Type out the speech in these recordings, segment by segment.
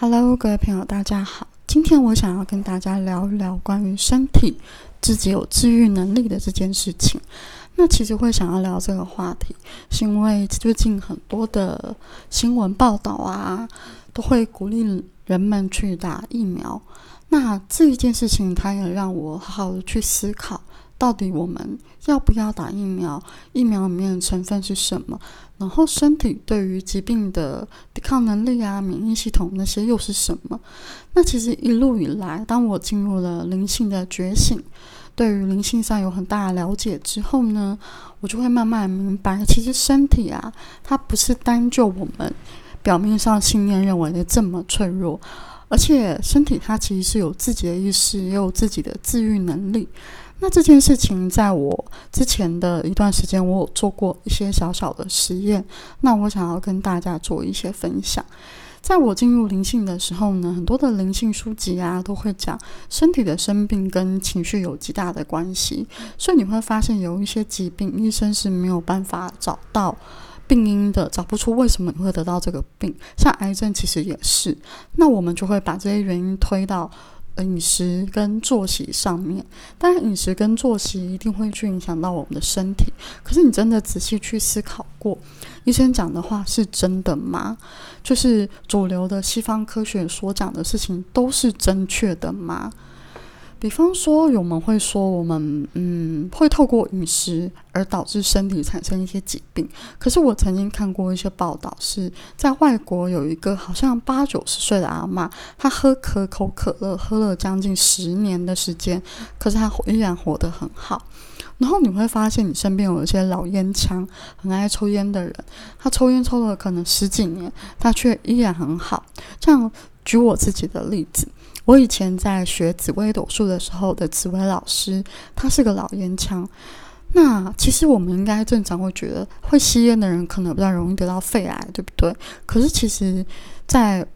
Hello，各位朋友，大家好。今天我想要跟大家聊一聊关于身体自己有治愈能力的这件事情。那其实会想要聊这个话题，是因为最近很多的新闻报道啊，都会鼓励人们去打疫苗。那这一件事情，它也让我好好的去思考。到底我们要不要打疫苗？疫苗里面的成分是什么？然后身体对于疾病的抵抗能力啊、免疫系统那些又是什么？那其实一路以来，当我进入了灵性的觉醒，对于灵性上有很大的了解之后呢，我就会慢慢明白，其实身体啊，它不是单就我们表面上信念认为的这么脆弱，而且身体它其实是有自己的意识，也有自己的自愈能力。那这件事情，在我之前的一段时间，我有做过一些小小的实验。那我想要跟大家做一些分享。在我进入灵性的时候呢，很多的灵性书籍啊，都会讲身体的生病跟情绪有极大的关系。所以你会发现，有一些疾病，医生是没有办法找到病因的，找不出为什么你会得到这个病。像癌症其实也是。那我们就会把这些原因推到。饮食跟作息上面，当然饮食跟作息一定会去影响到我们的身体。可是你真的仔细去思考过，医生讲的话是真的吗？就是主流的西方科学所讲的事情都是正确的吗？比方说，我们会说，我们嗯会透过饮食而导致身体产生一些疾病。可是我曾经看过一些报道，是在外国有一个好像八九十岁的阿妈，她喝可口可乐喝了将近十年的时间，可是她依然活得很好。然后你会发现，你身边有一些老烟枪、很爱抽烟的人，他抽烟抽了可能十几年，他却依然很好。这样举我自己的例子。我以前在学紫薇斗数的时候的紫薇老师，他是个老烟枪。那其实我们应该正常会觉得，会吸烟的人可能比较容易得到肺癌，对不对？可是其实，在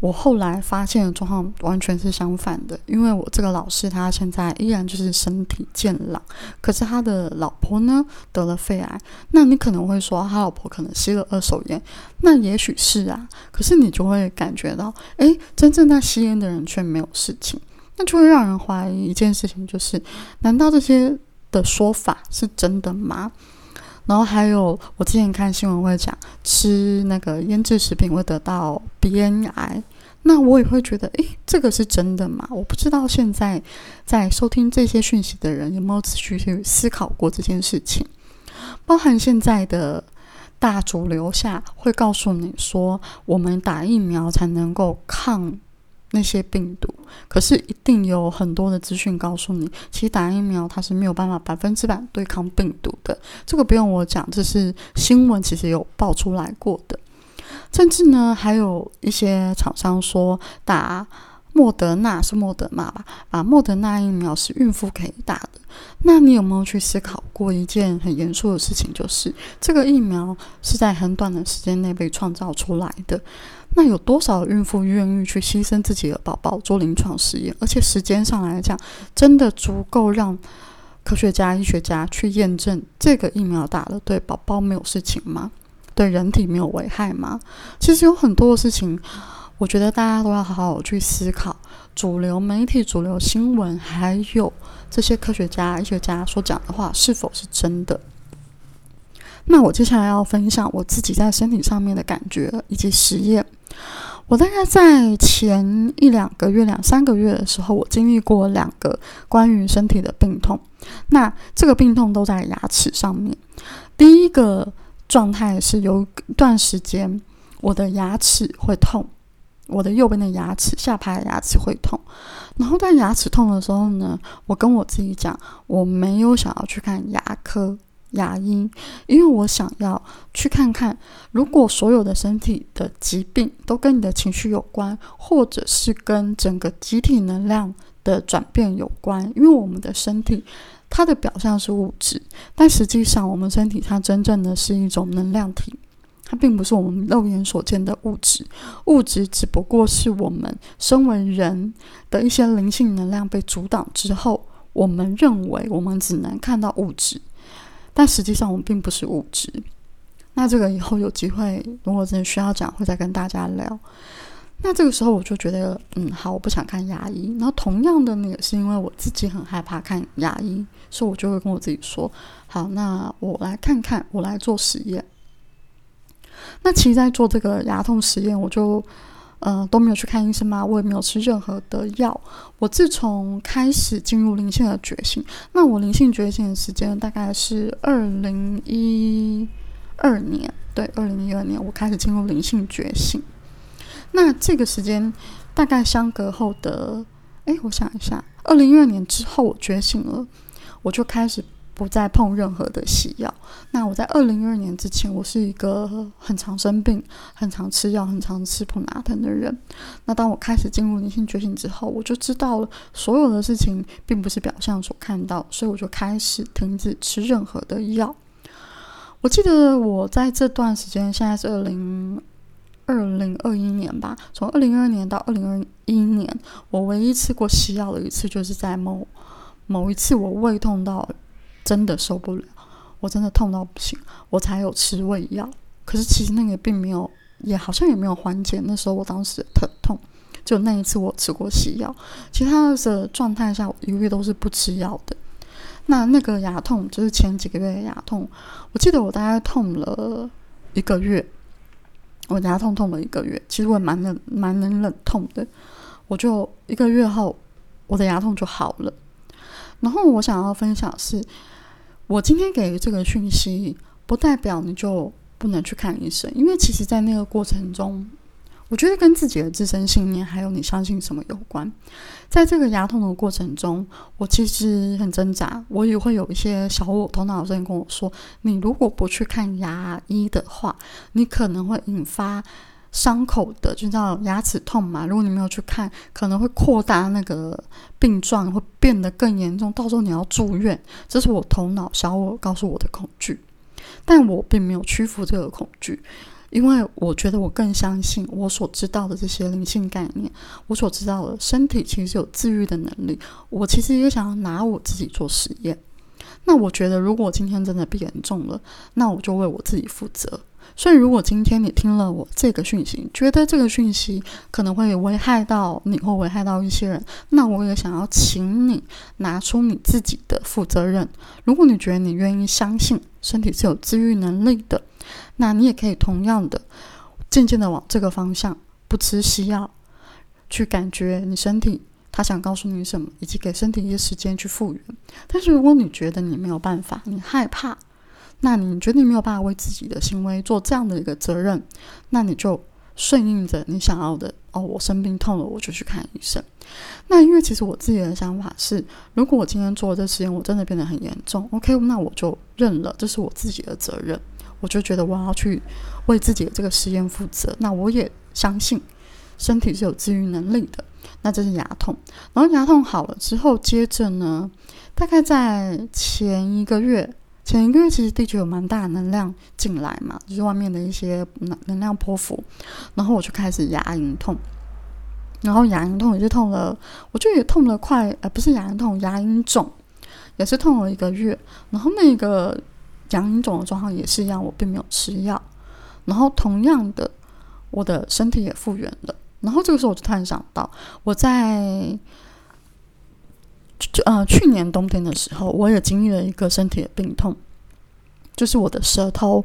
我后来发现的状况完全是相反的，因为我这个老师他现在依然就是身体健朗，可是他的老婆呢得了肺癌。那你可能会说他老婆可能吸了二手烟，那也许是啊，可是你就会感觉到，诶，真正在吸烟的人却没有事情，那就会让人怀疑一件事情，就是难道这些的说法是真的吗？然后还有，我之前看新闻会讲，吃那个腌制食品会得到鼻咽癌。那我也会觉得，诶，这个是真的吗？我不知道现在在收听这些讯息的人有没有仔细去思考过这件事情。包含现在的大主流下会告诉你说，我们打疫苗才能够抗。那些病毒，可是一定有很多的资讯告诉你，其实打疫苗它是没有办法百分之百对抗病毒的。这个不用我讲，这是新闻其实有爆出来过的。甚至呢，还有一些厂商说打莫德纳是莫德纳吧，啊，莫德纳疫苗是孕妇可以打的。那你有没有去思考过一件很严肃的事情，就是这个疫苗是在很短的时间内被创造出来的？那有多少孕妇愿意去牺牲自己的宝宝做临床实验？而且时间上来讲，真的足够让科学家、医学家去验证这个疫苗打了对宝宝没有事情吗？对人体没有危害吗？其实有很多的事情，我觉得大家都要好好去思考。主流媒体、主流新闻，还有这些科学家、医学家所讲的话，是否是真的？那我接下来要分享我自己在身体上面的感觉以及实验。我大概在前一两个月、两三个月的时候，我经历过两个关于身体的病痛。那这个病痛都在牙齿上面。第一个状态是有一段时间，我的牙齿会痛，我的右边的牙齿、下排的牙齿会痛。然后在牙齿痛的时候呢，我跟我自己讲，我没有想要去看牙科。牙医，因为我想要去看看，如果所有的身体的疾病都跟你的情绪有关，或者是跟整个集体能量的转变有关。因为我们的身体，它的表象是物质，但实际上我们身体它真正的是一种能量体，它并不是我们肉眼所见的物质。物质只不过是我们身为人的一些灵性能量被阻挡之后，我们认为我们只能看到物质。但实际上，我们并不是物质。那这个以后有机会，如果真的需要讲，会再跟大家聊。那这个时候我就觉得，嗯，好，我不想看牙医。然后同样的那个是因为我自己很害怕看牙医，所以我就会跟我自己说，好，那我来看看，我来做实验。那其实，在做这个牙痛实验，我就，呃，都没有去看医生嘛，我也没有吃任何的药。我自从开始进入灵性的觉醒，那我灵性觉醒的时间大概是二零一二年，对，二零一二年我开始进入灵性觉醒。那这个时间大概相隔后的，哎，我想一下，二零一二年之后我觉醒了，我就开始。不再碰任何的西药。那我在二零一二年之前，我是一个很常生病、很常吃药、很常吃普拿疼的人。那当我开始进入灵性觉醒之后，我就知道了所有的事情并不是表象所看到，所以我就开始停止吃任何的药。我记得我在这段时间，现在是二零二零二一年吧，从二零二二年到二零二一年，我唯一吃过西药的一次，就是在某某一次我胃痛到。真的受不了，我真的痛到不行，我才有吃胃药。可是其实那个并没有，也好像也没有缓解。那时候我当时的疼痛，就那一次我吃过西药，其他的状态下我一个月都是不吃药的。那那个牙痛就是前几个月的牙痛，我记得我大概痛了一个月，我牙痛痛了一个月，其实我蛮能蛮能忍痛的。我就一个月后，我的牙痛就好了。然后我想要分享是，我今天给这个讯息，不代表你就不能去看医生，因为其实，在那个过程中，我觉得跟自己的自身信念还有你相信什么有关。在这个牙痛的过程中，我其实很挣扎，我也会有一些小我头脑声音跟我说：“你如果不去看牙医的话，你可能会引发。”伤口的就叫牙齿痛嘛，如果你没有去看，可能会扩大那个病状，会变得更严重，到时候你要住院。这是我头脑小我告诉我的恐惧，但我并没有屈服这个恐惧，因为我觉得我更相信我所知道的这些灵性概念，我所知道的身体其实有治愈的能力。我其实也想要拿我自己做实验。那我觉得，如果今天真的变严重了，那我就为我自己负责。所以，如果今天你听了我这个讯息，觉得这个讯息可能会危害到你，或危害到一些人，那我也想要请你拿出你自己的负责任。如果你觉得你愿意相信身体是有治愈能力的，那你也可以同样的渐渐的往这个方向，不吃西药，去感觉你身体他想告诉你什么，以及给身体一些时间去复原。但是，如果你觉得你没有办法，你害怕。那你觉得你没有办法为自己的行为做这样的一个责任，那你就顺应着你想要的哦。我生病痛了，我就去看医生。那因为其实我自己的想法是，如果我今天做这实验，我真的变得很严重，OK，那我就认了，这是我自己的责任。我就觉得我要去为自己的这个实验负责。那我也相信身体是有治愈能力的。那这是牙痛，然后牙痛好了之后，接着呢，大概在前一个月。前一个月其实地球有蛮大的能量进来嘛，就是外面的一些能能量波幅，然后我就开始牙龈痛，然后牙龈痛也是痛了，我就也痛了快，呃，不是牙龈痛，牙龈肿也是痛了一个月，然后那个牙龈肿的状况也是一样，我并没有吃药，然后同样的，我的身体也复原了，然后这个时候我就突然想到，我在。呃，去年冬天的时候，我也经历了一个身体的病痛，就是我的舌头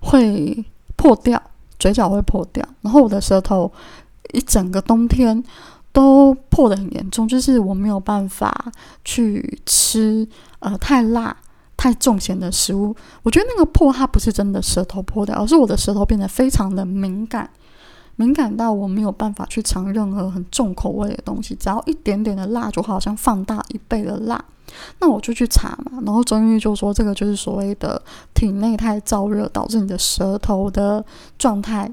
会破掉，嘴角会破掉，然后我的舌头一整个冬天都破的很严重，就是我没有办法去吃呃太辣、太重咸的食物。我觉得那个破，它不是真的舌头破掉，而是我的舌头变得非常的敏感。敏感到我没有办法去尝任何很重口味的东西，只要一点点的辣，就好像放大一倍的辣。那我就去查嘛，然后中医就说这个就是所谓的体内太燥热，导致你的舌头的状态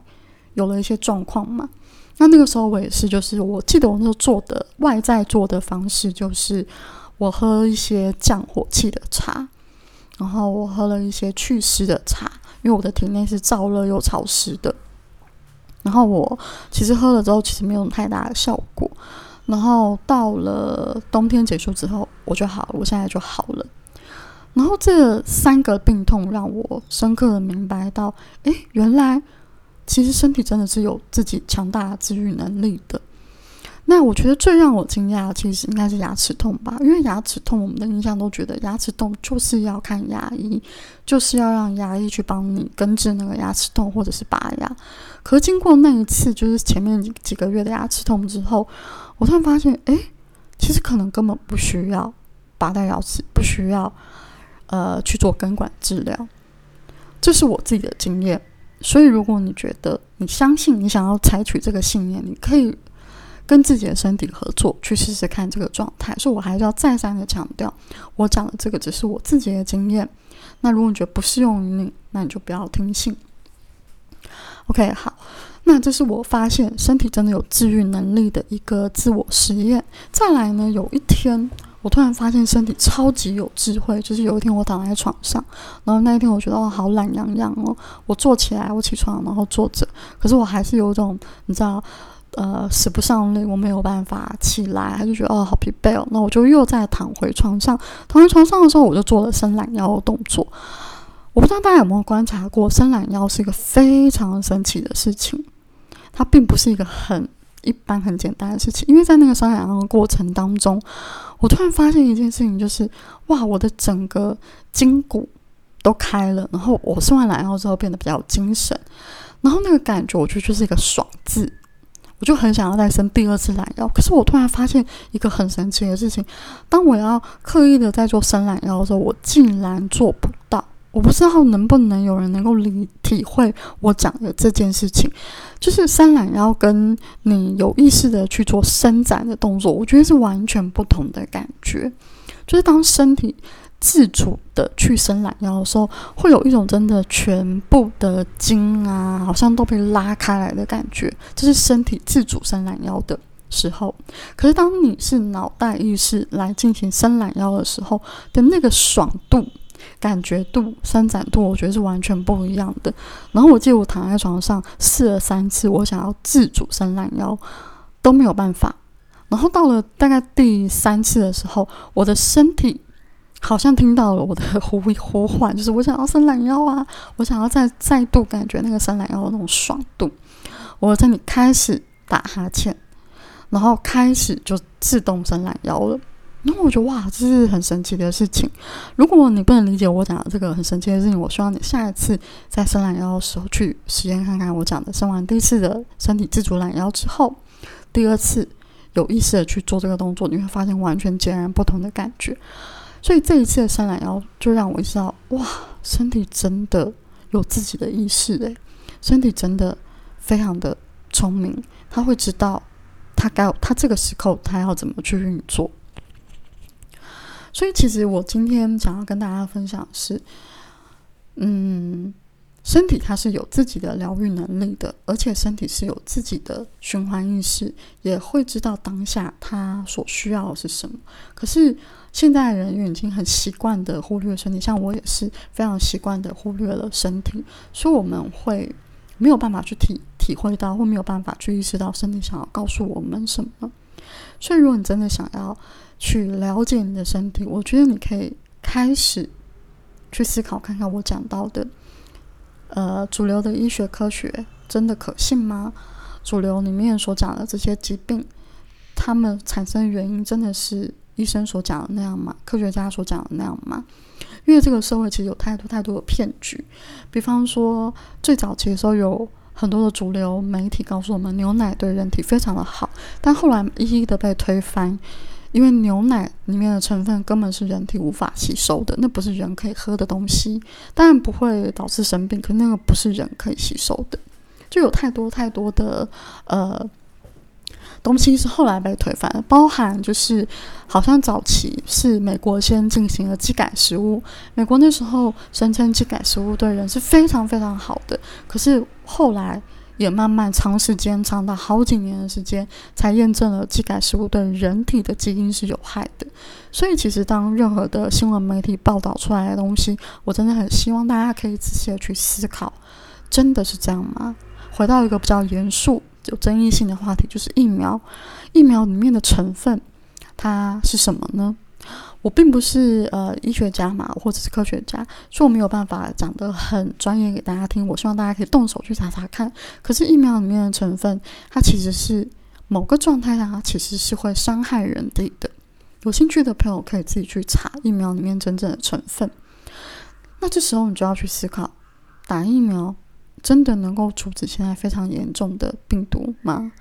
有了一些状况嘛。那那个时候我也是，就是我记得我那时候做的外在做的方式，就是我喝一些降火气的茶，然后我喝了一些祛湿的茶，因为我的体内是燥热又潮湿的。然后我其实喝了之后，其实没有太大的效果。然后到了冬天结束之后，我就好了，我现在就好了。然后这三个病痛让我深刻的明白到，诶，原来其实身体真的是有自己强大的治愈能力的。那我觉得最让我惊讶的，其实应该是牙齿痛吧，因为牙齿痛，我们的印象都觉得牙齿痛就是要看牙医，就是要让牙医去帮你根治那个牙齿痛或者是拔牙。可是经过那一次，就是前面几几个月的牙齿痛之后，我突然发现，哎，其实可能根本不需要拔掉牙齿，不需要呃去做根管治疗。这是我自己的经验。所以，如果你觉得你相信，你想要采取这个信念，你可以。跟自己的身体合作，去试试看这个状态。所以我还是要再三的强调，我讲的这个只是我自己的经验。那如果你觉得不适用于你，那你就不要听信。OK，好，那这是我发现身体真的有治愈能力的一个自我实验。再来呢，有一天我突然发现身体超级有智慧，就是有一天我躺在床上，然后那一天我觉得哦好懒洋洋哦，我坐起来，我起床然后坐着，可是我还是有一种你知道。呃，使不上力，我没有办法起来，他就觉得哦，好疲惫哦。那我就又再躺回床上，躺回床上的时候，我就做了伸懒腰的动作。我不知道大家有没有观察过，伸懒腰是一个非常神奇的事情。它并不是一个很一般、很简单的事情，因为在那个伸懒腰的过程当中，我突然发现一件事情，就是哇，我的整个筋骨都开了，然后我伸完懒腰之后变得比较精神，然后那个感觉，我觉得就是一个爽字。我就很想要再生第二次懒腰，可是我突然发现一个很神奇的事情：当我要刻意的在做伸懒腰的时候，我竟然做不到。我不知道能不能有人能够理体会我讲的这件事情，就是伸懒腰跟你有意识的去做伸展的动作，我觉得是完全不同的感觉。就是当身体。自主的去伸懒腰的时候，会有一种真的全部的筋啊，好像都被拉开来的感觉。这是身体自主伸懒腰的时候。可是当你是脑袋意识来进行伸懒腰的时候的那个爽度、感觉度、伸展度，我觉得是完全不一样的。然后我记得我躺在床上试了三次，我想要自主伸懒腰都没有办法。然后到了大概第三次的时候，我的身体。好像听到了我的 呼呼唤，就是我想要伸懒腰啊！我想要再再度感觉那个伸懒腰的那种爽度。我在你开始打哈欠，然后开始就自动伸懒腰了。然后我觉得哇，这是很神奇的事情。如果你不能理解我讲的这个很神奇的事情，我希望你下一次在伸懒腰的时候去实验看看我讲的。伸完第一次的身体自主懒腰之后，第二次有意识的去做这个动作，你会发现完全截然不同的感觉。所以这一次的伸懒腰就让我知道，哇，身体真的有自己的意识诶，身体真的非常的聪明，他会知道他该他这个时候他要怎么去运作。所以其实我今天想要跟大家分享是，嗯。身体它是有自己的疗愈能力的，而且身体是有自己的循环意识，也会知道当下它所需要的是什么。可是现在人已经很习惯的忽略身体，像我也是非常习惯的忽略了身体，所以我们会没有办法去体体会到，或没有办法去意识到身体想要告诉我们什么。所以，如果你真的想要去了解你的身体，我觉得你可以开始去思考看看我讲到的。呃，主流的医学科学真的可信吗？主流里面所讲的这些疾病，他们产生原因真的是医生所讲的那样吗？科学家所讲的那样吗？因为这个社会其实有太多太多的骗局，比方说最早期的时候有很多的主流媒体告诉我们牛奶对人体非常的好，但后来一一的被推翻。因为牛奶里面的成分根本是人体无法吸收的，那不是人可以喝的东西，当然不会导致生病，可那个不是人可以吸收的，就有太多太多的呃东西是后来被推翻，包含就是好像早期是美国先进行了基改食物，美国那时候声称基改食物对人是非常非常好的，可是后来。也慢慢长时间，长达好几年的时间，才验证了基改食物对人体的基因是有害的。所以，其实当任何的新闻媒体报道出来的东西，我真的很希望大家可以仔细的去思考，真的是这样吗？回到一个比较严肃、有争议性的话题，就是疫苗。疫苗里面的成分，它是什么呢？我并不是呃医学家嘛，或者是科学家，所以我没有办法讲得很专业给大家听。我希望大家可以动手去查查看。可是疫苗里面的成分，它其实是某个状态下，它其实是会伤害人体的。有兴趣的朋友可以自己去查疫苗里面真正的成分。那这时候你就要去思考，打疫苗真的能够阻止现在非常严重的病毒吗？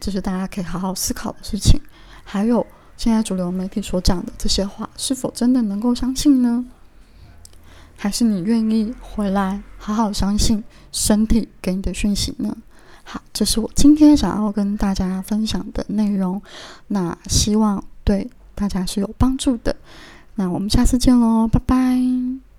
这是大家可以好好思考的事情。还有。现在主流媒体所讲的这些话，是否真的能够相信呢？还是你愿意回来好好相信身体给你的讯息呢？好，这是我今天想要跟大家分享的内容。那希望对大家是有帮助的。那我们下次见喽，拜拜。